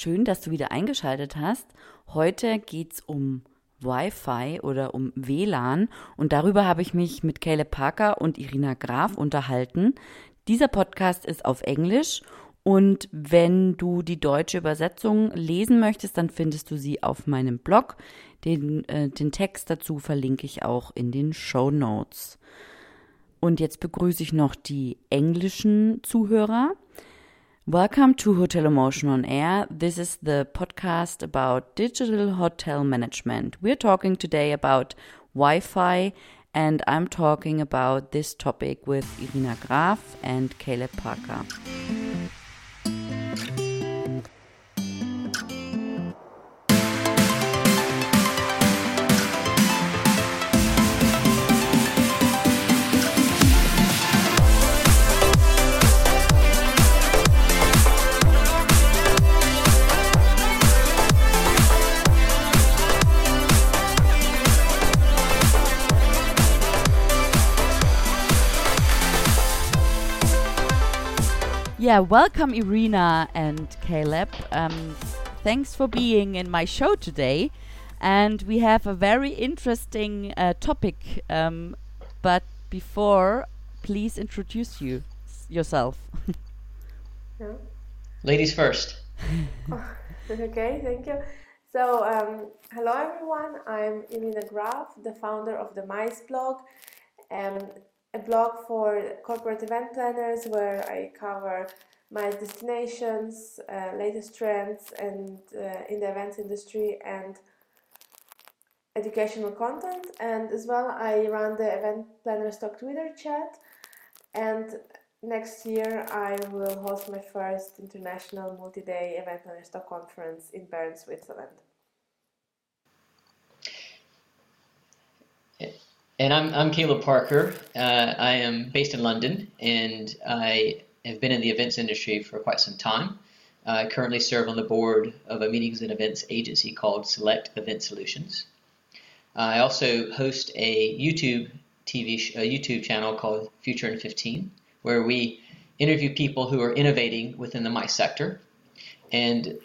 Schön, dass du wieder eingeschaltet hast. Heute geht's um Wi-Fi oder um WLAN und darüber habe ich mich mit Caleb Parker und Irina Graf unterhalten. Dieser Podcast ist auf Englisch und wenn du die deutsche Übersetzung lesen möchtest, dann findest du sie auf meinem Blog. Den, äh, den Text dazu verlinke ich auch in den Show Notes. Und jetzt begrüße ich noch die englischen Zuhörer. Welcome to Hotel Emotion on Air. This is the podcast about digital hotel management. We're talking today about Wi Fi, and I'm talking about this topic with Irina Graf and Caleb Parker. Yeah, welcome, Irina and Caleb. Um, thanks for being in my show today. And we have a very interesting uh, topic. Um, but before, please introduce you yourself. Yeah. Ladies first. okay, thank you. So, um, hello everyone. I'm Irina Graf, the founder of the Mice blog, um, a blog for corporate event planners where I cover my destinations, uh, latest trends, and uh, in the events industry and educational content. And as well, I run the Event Planner Stock Twitter chat. And next year, I will host my first international multi-day Event Planner Stock conference in Bern, Switzerland. And I'm, I'm Caleb Parker. Uh, I am based in London and I have been in the events industry for quite some time. I currently serve on the board of a meetings and events agency called Select Event Solutions. I also host a YouTube TV sh- a YouTube channel called Future in 15, where we interview people who are innovating within the mice sector. And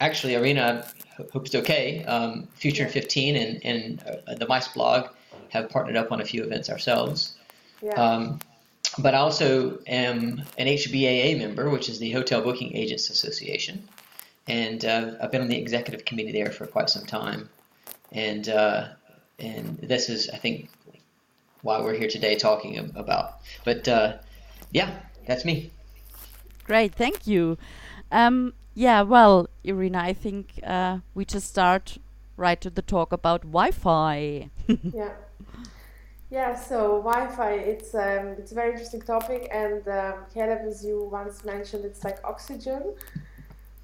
actually, Irina, hope it's okay. Um, Future in 15 and, and uh, the Mice blog have partnered up on a few events ourselves. Yeah. Um, but I also am an HBAA member, which is the Hotel Booking Agents Association, and uh, I've been on the executive committee there for quite some time. And uh, and this is, I think, why we're here today talking about. But uh, yeah, that's me. Great, thank you. Um, yeah, well, Irina, I think uh, we just start right to the talk about Wi-Fi. yeah. Yeah, so Wi-Fi, it's um, it's a very interesting topic, and um, Caleb, as you once mentioned, it's like oxygen.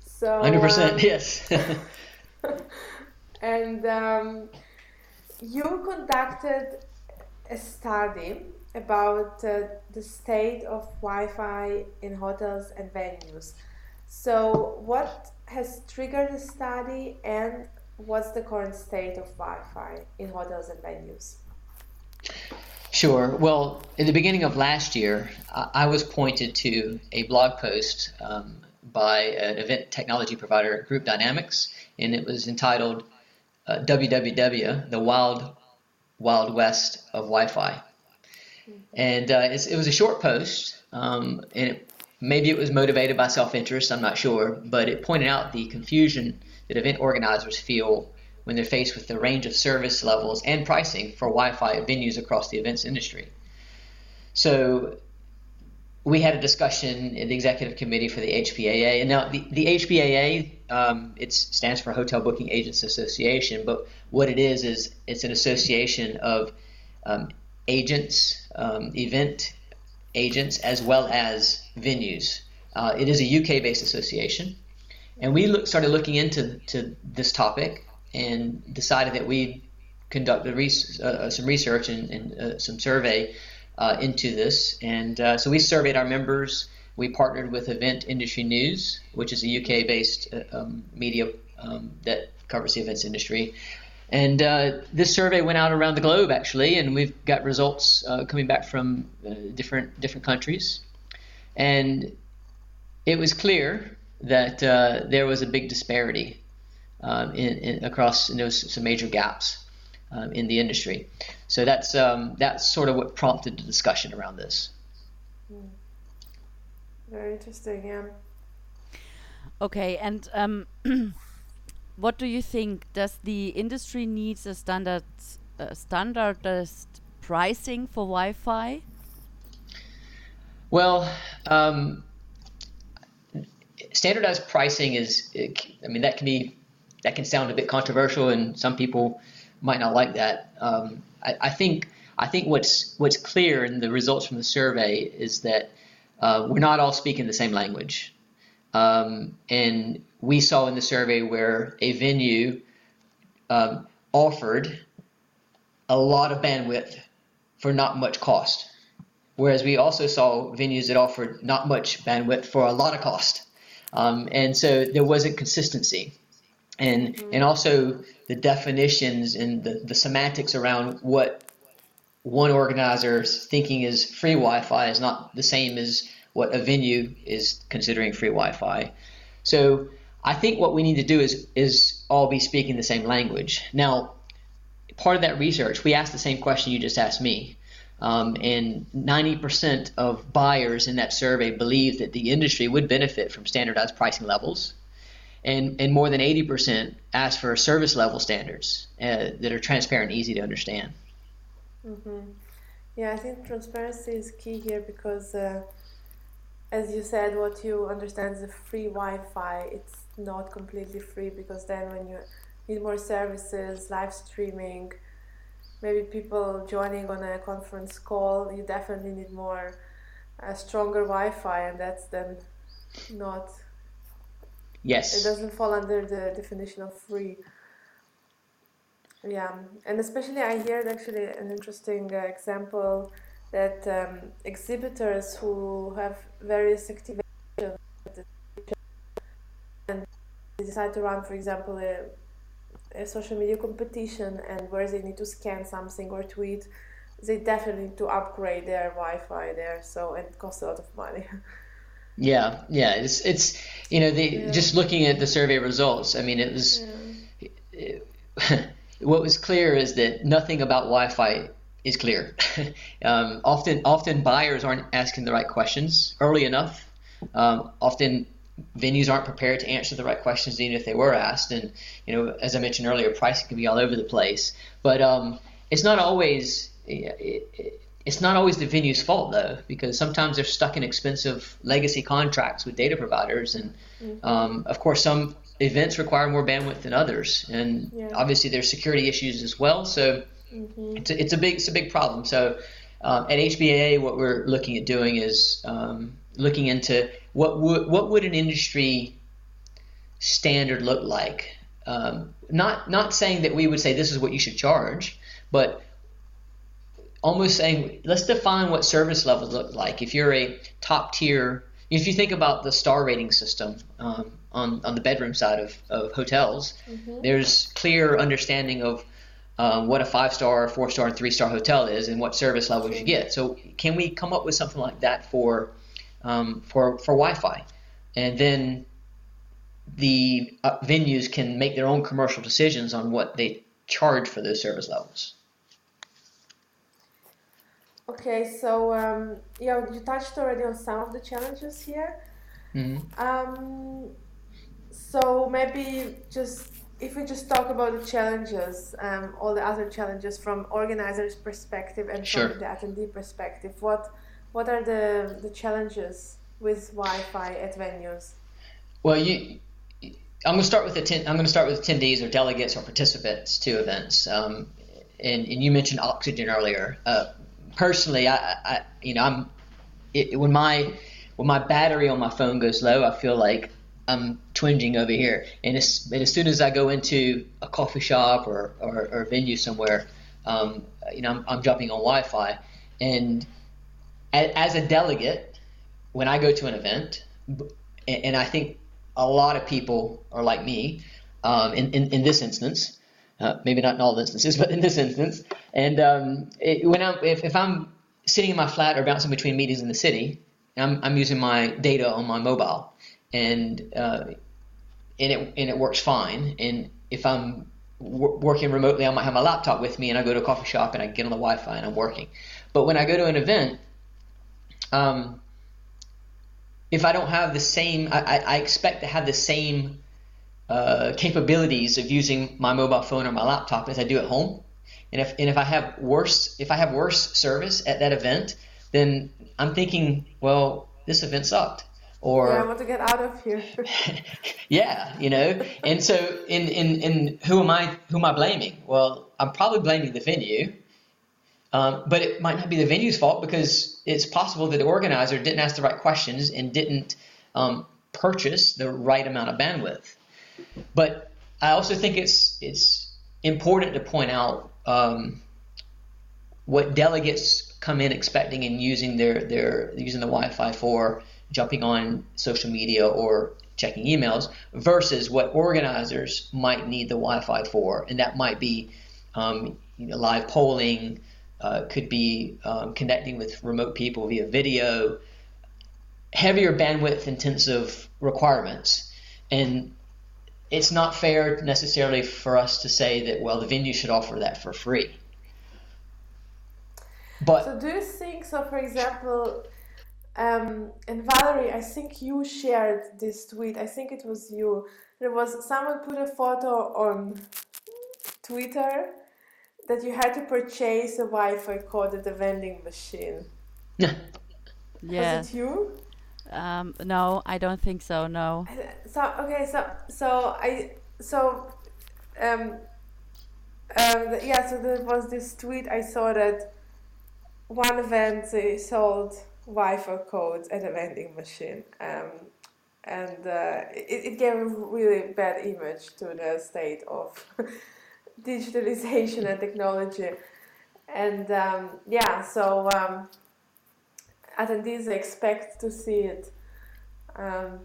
So. Hundred percent, um, yes. and um, you conducted a study about uh, the state of Wi-Fi in hotels and venues. So, what has triggered the study, and what's the current state of Wi-Fi in hotels and venues? Sure. Well, in the beginning of last year, I was pointed to a blog post um, by an event technology provider, Group Dynamics, and it was entitled uh, "WWW: The Wild Wild West of Wi-Fi." And uh, it's, it was a short post, um, and it, maybe it was motivated by self-interest. I'm not sure, but it pointed out the confusion that event organizers feel when they're faced with the range of service levels and pricing for Wi-Fi at venues across the events industry. So we had a discussion in the executive committee for the HBAA, and now the, the HBAA um, it stands for Hotel Booking Agents Association, but what it is is it's an association of um, agents, um, event agents, as well as venues. Uh, it is a UK-based association, and we look, started looking into to this topic and decided that we'd conduct res- uh, some research and, and uh, some survey uh, into this. And uh, so we surveyed our members. We partnered with Event Industry News, which is a UK-based uh, um, media um, that covers the events industry. And uh, this survey went out around the globe, actually, and we've got results coming back from different different countries. And it was clear that uh, there was a big disparity um, in, in, across you know, some major gaps um, in the industry. So that's um, that's sort of what prompted the discussion around this. Hmm. Very interesting, yeah. Okay, and um, what do you think? Does the industry needs a standard, uh, standardized pricing for Wi-Fi? Well, um, standardized pricing is, I mean, that can be, that can sound a bit controversial, and some people might not like that. Um, I, I, think, I think what's what's clear in the results from the survey is that uh, we're not all speaking the same language, um, and we saw in the survey where a venue um, offered a lot of bandwidth for not much cost. Whereas we also saw venues that offered not much bandwidth for a lot of cost. Um, and so there wasn't consistency. And, mm-hmm. and also the definitions and the, the semantics around what one organizer's thinking is free Wi-Fi is not the same as what a venue is considering free Wi-Fi. So I think what we need to do is is all be speaking the same language. Now, part of that research, we asked the same question you just asked me. Um, and 90% of buyers in that survey believe that the industry would benefit from standardized pricing levels. And, and more than 80% ask for service level standards uh, that are transparent and easy to understand. Mm-hmm. Yeah, I think transparency is key here because, uh, as you said, what you understand is a free Wi Fi. It's not completely free because then when you need more services, live streaming, maybe people joining on a conference call, you definitely need more a stronger Wi-Fi, and that's then not. Yes. It doesn't fall under the definition of free. Yeah, and especially I heard actually an interesting uh, example that um, exhibitors who have various activations and decide to run, for example, a a social media competition and where they need to scan something or tweet, they definitely need to upgrade their Wi-Fi there. So it costs a lot of money. Yeah, yeah, it's it's you know the yeah. just looking at the survey results. I mean, it was yeah. it, what was clear is that nothing about Wi-Fi is clear. um, often, often buyers aren't asking the right questions early enough. Um, often venues aren't prepared to answer the right questions even if they were asked and you know as i mentioned earlier pricing can be all over the place but um, it's not always it's not always the venue's fault though because sometimes they're stuck in expensive legacy contracts with data providers and mm-hmm. um, of course some events require more bandwidth than others and yeah. obviously there's security issues as well so mm-hmm. it's, a, it's a big it's a big problem so um, at HBAA what we're looking at doing is um, looking into what would what would an industry standard look like. Um, not not saying that we would say this is what you should charge, but almost saying let's define what service levels look like. If you're a top tier, if you think about the star rating system um, on on the bedroom side of, of hotels, mm-hmm. there's clear understanding of um, what a five star, four star, and three star hotel is, and what service levels you get. So, can we come up with something like that for um, for for Wi-Fi, and then the uh, venues can make their own commercial decisions on what they charge for those service levels. Okay, so um, yeah, you touched already on some of the challenges here. Mm-hmm. Um, so maybe just if we just talk about the challenges, um, all the other challenges from organizers' perspective and sure. from the attendee perspective, what what are the, the challenges with Wi-Fi at venues? Well, you, I'm going to start with the I'm going to start with attendees or delegates or participants to events. Um, and, and you mentioned oxygen earlier. Uh, personally, I, I, you know I'm it, when my when my battery on my phone goes low, I feel like I'm twinging over here. And as, and as soon as I go into a coffee shop or, or, or a venue somewhere, um, you know, I'm, I'm jumping on Wi-Fi. And as a delegate, when I go to an event, and I think a lot of people are like me um, in, in, in, this instance, uh, maybe not in all instances, but in this instance. And um, it, when I'm, if, if, I'm sitting in my flat or bouncing between meetings in the city, I'm, I'm using my data on my mobile. and uh, and it and it works fine. And if I'm w- working remotely, I might have my laptop with me, and I go to a coffee shop and I get on the Wi-Fi and I'm working. But when I go to an event, um, if I don't have the same, I, I expect to have the same uh, capabilities of using my mobile phone or my laptop as I do at home. And if and if I have worse if I have worse service at that event, then I'm thinking, well, this event sucked. Or yeah, I want to get out of here. yeah, you know. And so in, in in who am I who am I blaming? Well, I'm probably blaming the venue. Um, but it might not be the venue's fault because it's possible that the organizer didn't ask the right questions and didn't um, purchase the right amount of bandwidth. But I also think it's it's important to point out um, what delegates come in expecting and using their their using the Wi-Fi for jumping on social media or checking emails versus what organizers might need the Wi-Fi for, and that might be um, you know, live polling, uh, could be um, connecting with remote people via video, heavier bandwidth intensive requirements, and it's not fair necessarily for us to say that well the venue should offer that for free. But so do you think so? For example, um, and Valerie, I think you shared this tweet. I think it was you. There was someone put a photo on Twitter that you had to purchase a Wi-Fi code at the vending machine. Yeah. Was it you? Um, no, I don't think so. No. So okay, so so I so um, um yeah, so there was this tweet I saw that one event they sold Wi-Fi codes at a vending machine, um, and uh, it, it gave a really bad image to the state of digitalization and technology, and um, yeah, so. Um, attendees expect to see it. Um,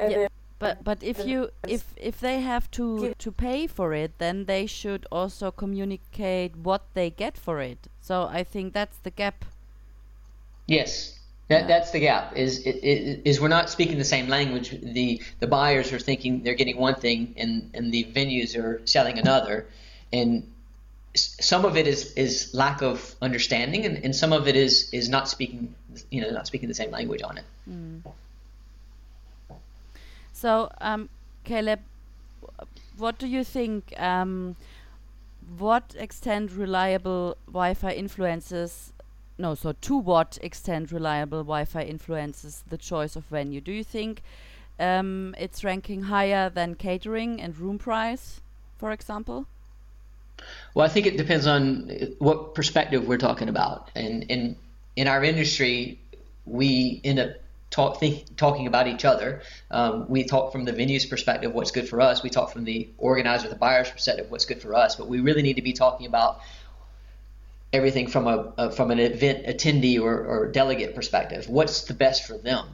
yeah, but but if you if if they have to to pay for it, then they should also communicate what they get for it. So I think that's the gap. Yes, that, yeah. that's the gap. Is, is is we're not speaking the same language. The the buyers are thinking they're getting one thing, and and the venues are selling another, and some of it is is lack of understanding, and, and some of it is is not speaking you know not speaking the same language on it. Mm. So, um, Caleb, what do you think? Um, what extent reliable Wi-Fi influences? No, so to what extent reliable Wi-Fi influences the choice of venue? Do you think um, it's ranking higher than catering and room price, for example? Well, I think it depends on what perspective we're talking about. And in in our industry, we end up talk, think, talking about each other. Um, we talk from the venue's perspective, what's good for us. We talk from the organizer, the buyer's perspective, what's good for us. But we really need to be talking about everything from a, a from an event attendee or, or delegate perspective. What's the best for them?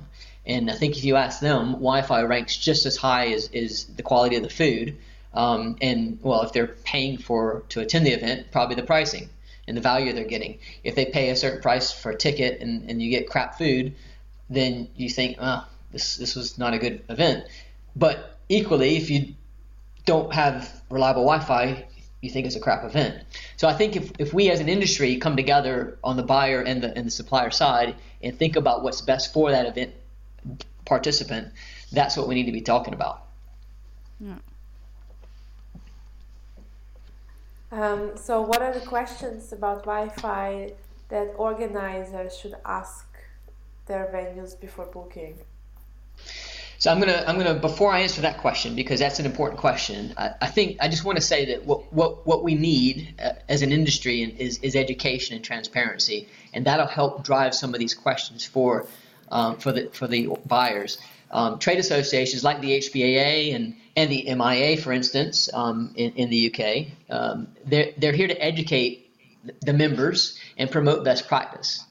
And I think if you ask them, Wi-Fi ranks just as high as, as the quality of the food. Um, and well, if they're paying for to attend the event, probably the pricing and the value they're getting. If they pay a certain price for a ticket and, and you get crap food, then you think, oh, this this was not a good event. But equally, if you don't have reliable Wi-Fi, you think it's a crap event. So I think if, if we as an industry come together on the buyer and the and the supplier side and think about what's best for that event participant, that's what we need to be talking about. Yeah. Um, so, what are the questions about Wi-Fi that organizers should ask their venues before booking? So I'm gonna I'm gonna before I answer that question because that's an important question. I, I think I just want to say that what what what we need uh, as an industry is is education and transparency, and that'll help drive some of these questions for um, for the for the buyers. Um, trade associations like the HBAA and and the MIA, for instance, um, in, in, the UK, um, they're, they're here to educate the members and promote best practice.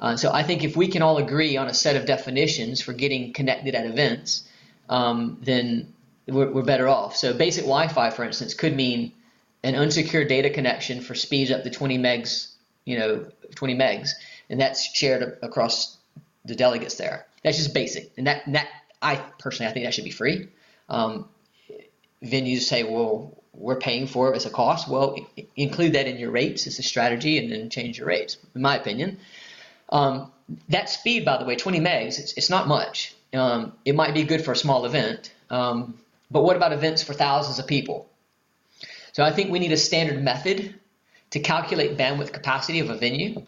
Uh, so I think if we can all agree on a set of definitions for getting connected at events, um, then we're, we're, better off. So basic Wi-Fi, for instance, could mean an unsecured data connection for speeds up to 20 megs, you know, 20 megs, and that's shared across the delegates there. That's just basic, and that that I personally, I think that should be free. Um, venues say, well, we're paying for it as a cost. Well, include that in your rates as a strategy and then change your rates, in my opinion. Um, that speed, by the way, 20 megs, it's, it's not much. Um, it might be good for a small event, um, but what about events for thousands of people? So I think we need a standard method to calculate bandwidth capacity of a venue.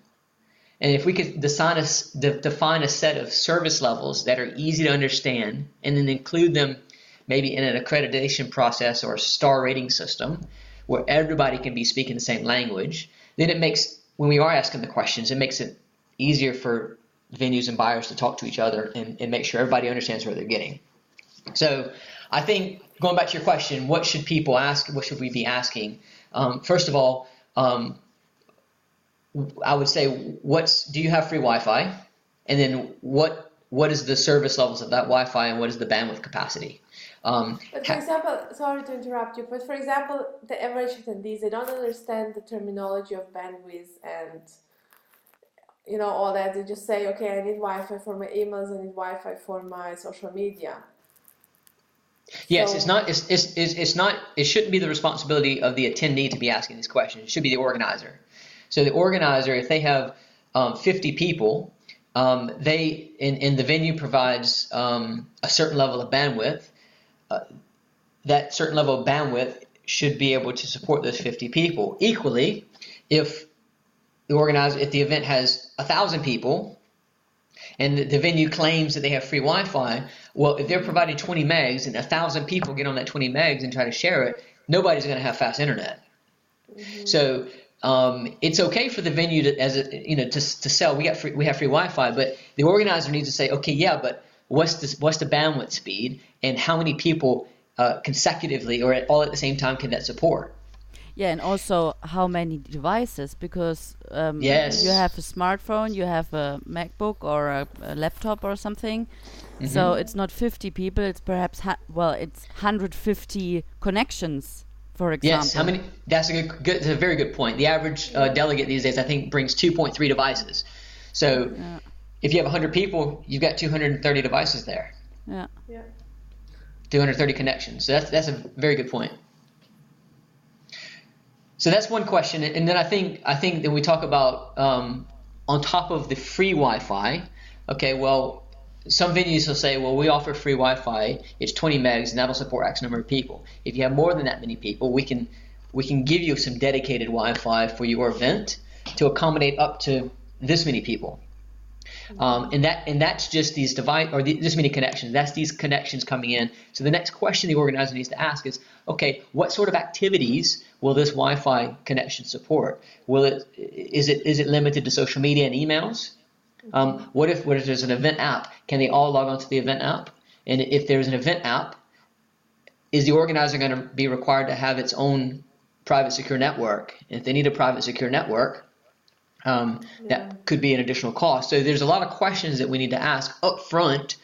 And if we could define a, define a set of service levels that are easy to understand and then include them maybe in an accreditation process or a star rating system where everybody can be speaking the same language, then it makes, when we are asking the questions, it makes it easier for venues and buyers to talk to each other and, and make sure everybody understands where they're getting. So I think going back to your question, what should people ask? What should we be asking? Um, first of all, um, I would say, what's do you have free Wi-Fi? And then what what is the service levels of that Wi-Fi and what is the bandwidth capacity? Um, but for example, sorry to interrupt you, but for example, the average attendees they don't understand the terminology of bandwidth and you know all that. They just say, okay, I need Wi-Fi for my emails, I need Wi-Fi for my social media. Yes, so, it's not. It's, it's, it's not. It shouldn't be the responsibility of the attendee to be asking these questions. It should be the organizer. So the organizer, if they have um, 50 people, um, they in, in the venue provides um, a certain level of bandwidth. Uh, that certain level of bandwidth should be able to support those 50 people. Equally, if the organizer, if the event has a thousand people, and the, the venue claims that they have free Wi-Fi, well, if they're providing 20 megs and a thousand people get on that 20 megs and try to share it, nobody's going to have fast internet. Mm-hmm. So um, it's okay for the venue to, as a, you know, to, to sell. We got free, we have free Wi-Fi, but the organizer needs to say, okay, yeah, but what's the what's the bandwidth speed, and how many people uh, consecutively or at, all at the same time can that support? Yeah, and also how many devices because um, yes. you have a smartphone, you have a MacBook or a, a laptop or something. Mm-hmm. So it's not 50 people, it's perhaps well, it's 150 connections for example. Yes, how many? That's a good, good that's a very good point. The average uh, delegate these days, I think, brings 2.3 devices. So yeah. if you have 100 people, you've got 230 devices there. Yeah. Yeah. 230 connections. So that's that's a very good point. So that's one question, and then I think I think that we talk about um, on top of the free Wi-Fi. Okay, well, some venues will say, well, we offer free Wi-Fi. It's 20 megs, and that'll support X number of people. If you have more than that many people, we can we can give you some dedicated Wi-Fi for your event to accommodate up to this many people. Um, and that and that's just these device or the, this many connections. That's these connections coming in. So the next question the organizer needs to ask is, okay, what sort of activities will this Wi-Fi connection support? Will it is it is it limited to social media and emails? Um, what if what if there's an event app? Can they all log onto the event app? And if there's an event app, is the organizer going to be required to have its own private secure network? And if they need a private secure network, um, yeah. that could be an additional cost. So there's a lot of questions that we need to ask up front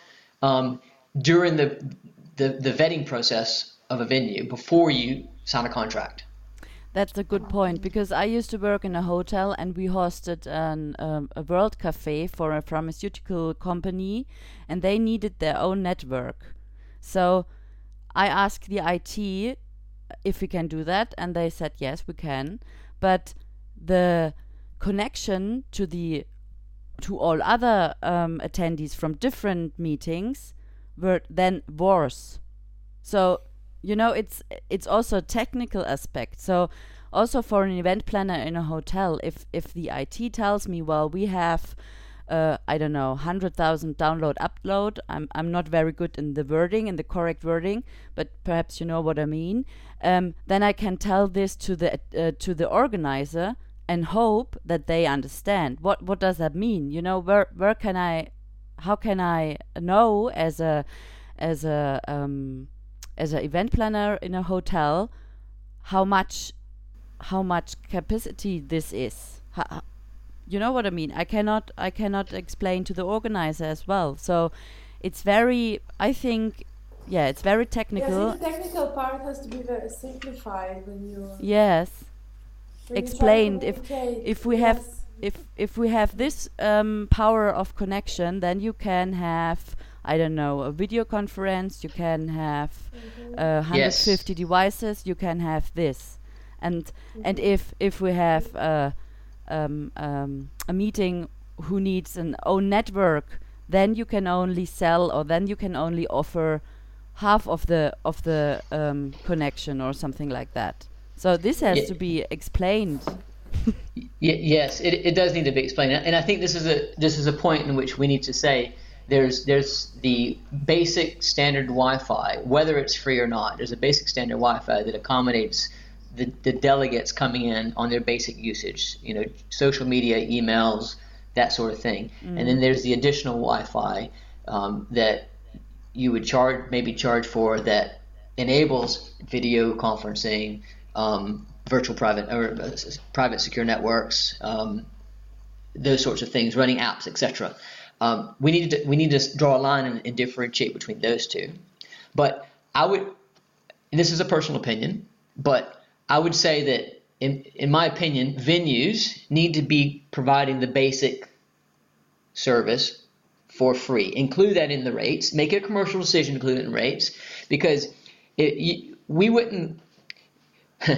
um, during the, the the vetting process of a venue before you sign a contract. That's a good point because I used to work in a hotel and we hosted an, um, a world cafe for a pharmaceutical company and they needed their own network. So I asked the IT if we can do that and they said yes we can but the connection to the to all other um, attendees from different meetings were then worse so you know it's it's also a technical aspect so also for an event planner in a hotel if if the IT tells me well we have uh, I don't know, 100,000 download upload. I'm, I'm not very good in the wording, in the correct wording, but perhaps you know what I mean. Um, then I can tell this to the uh, to the organizer and hope that they understand. What what does that mean? You know, where where can I, how can I know as a as a um, as an event planner in a hotel how much how much capacity this is. You know what i mean? I cannot i cannot explain to the organizer as well. So it's very i think yeah it's very technical. Yes, the technical part has to be very simplified when you yes. when explained. If if we yes. have if if we have this um, power of connection then you can have I don't know, a video conference, you can have uh, 150 Yes. devices, you can have this. And and if if we have uh, um, um, a meeting who needs an own network, then you can only sell or then you can only offer half of the of the um, connection or something like that. So this has Yeah. to be explained. Y- yes, it, it does need to be explained, and I think this is a this is a point in which we need to say there's there's the basic standard Wi-Fi, whether it's free or not. There's a basic standard Wi-Fi that accommodates the, the delegates coming in on their basic usage, you know, social media, emails, that sort of thing, and then there's the additional Wi-Fi um, that you would charge maybe charge for that enables video conferencing, um, virtual private or uh, private secure networks, um, those sorts of things, running apps, etc. Um, we need to we need to draw a line and, and differentiate between those two. But I would, this is a personal opinion, but I would say that in in my opinion, venues need to be providing the basic service for free. Include that in the rates. Make a commercial decision, to include it in rates, because it, you, we wouldn't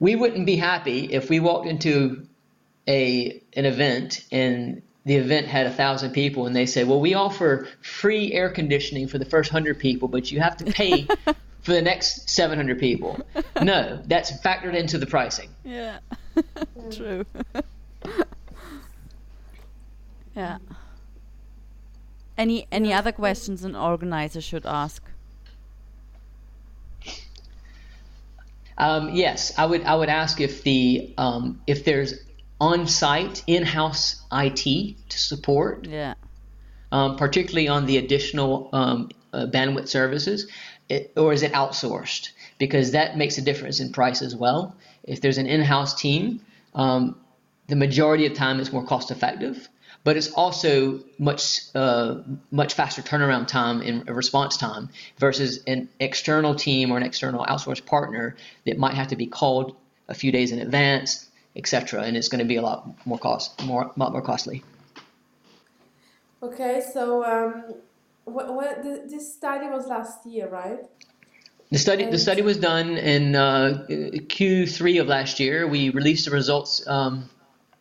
we wouldn't be happy if we walked into a an event and the event had a thousand people and they say, well, we offer free air conditioning for the first hundred people, but you have to pay for the next seven hundred people. No, that's factored into the pricing. Yeah, true. yeah. Any any other questions an organizer should ask? Um, yes, I would. I would ask if the um, if there's on-site in-house IT to support, Yeah. um, particularly on the additional um, uh, bandwidth services, it, or is it outsourced? Because that makes a difference in price as well. If there's an in-house team, um, the majority of time it's more cost-effective, but it's also much uh, much faster turnaround time and response time versus an external team or an external outsourced partner that might have to be called a few days in advance, etc. And it's going to be a lot more cost, more lot more costly. Okay, so um, what, what this study was last year, right? The study the study was done in uh, Q3 of last year. We released the results, um,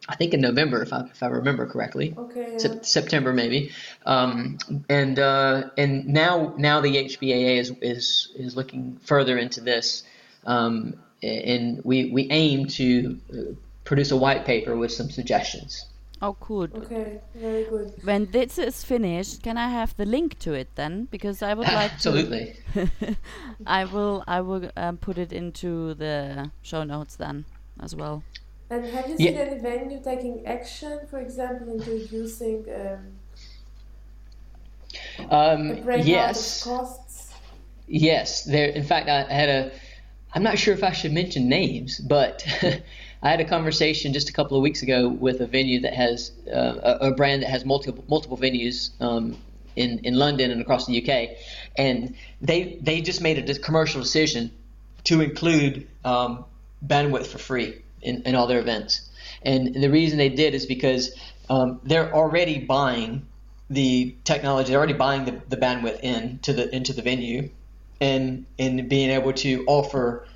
I think in November, if I, if I remember correctly, Okay. yeah. Sep- September maybe. Um, and uh, and now now the HBAA is is is looking further into this, um, and we we aim to uh, produce a white paper with some suggestions. Oh, cool. Okay, very good. When this is finished, can I have the link to it then? Because I would like to. Absolutely. I will. I will um, put it into the show notes then as well. And have you Yeah. seen any venue taking action, for example, introducing um, a Um, breakout yes. of costs? Yes, there. In fact, I had a. I'm not sure if I should mention names, but I had a conversation just a couple of weeks ago with a venue that has uh, a, a brand that has multiple multiple venues um, in in London and across the UK, and they they just made a commercial decision to include um, bandwidth for free in, in all their events, and the reason they did is because um, they're already buying the technology, they're already buying the, the bandwidth into the into the venue, and and being able to offer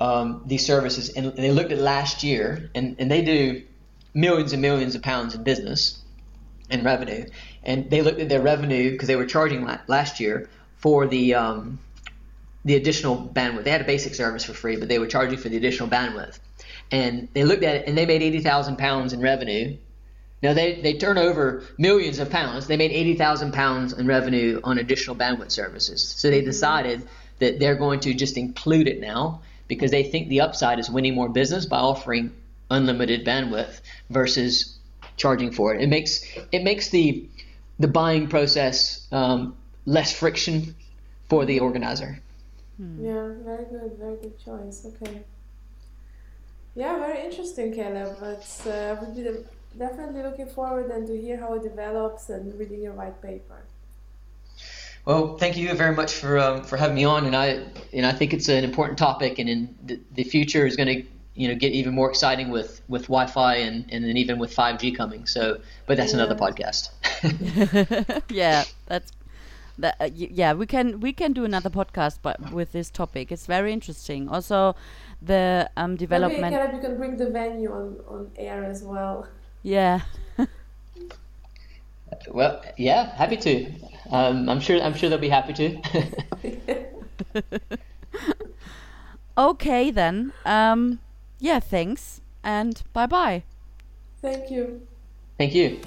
um, these services. And they looked at last year, and, and they do millions and millions of pounds in business and revenue. And they looked at their revenue because they were charging la- last year for the um, the additional bandwidth. They had a basic service for free, but they were charging for the additional bandwidth. And they looked at it, and they made eighty thousand pounds in revenue. Now they, they turn over millions of pounds. They made eighty thousand pounds in revenue on additional bandwidth services. So they decided that they're going to just include it now because they think the upside is winning more business by offering unlimited bandwidth versus charging for it. It makes it makes the the buying process um, less friction for the organizer. Yeah, very good, very good choice. Okay. Yeah, very interesting, Caleb. But uh, would be de- definitely looking forward and to hear how it develops and reading your white paper. Well, thank you very much for um, for having me on, and I and I think it's an important topic, and in the, the future is going to you know get even more exciting with with Wi-Fi and and then even with 5G coming. So, but that's another podcast. yeah, that's that. Uh, yeah, we can we can do another podcast, but with this topic, it's very interesting. Also, the um, Maybe development. Caleb, you can bring the venue on, on air as well. Yeah. well, yeah, happy to. Um, I'm sure I'm sure they'll be happy to. Okay then. Um. Yeah. Thanks and bye bye. Thank you. Thank you.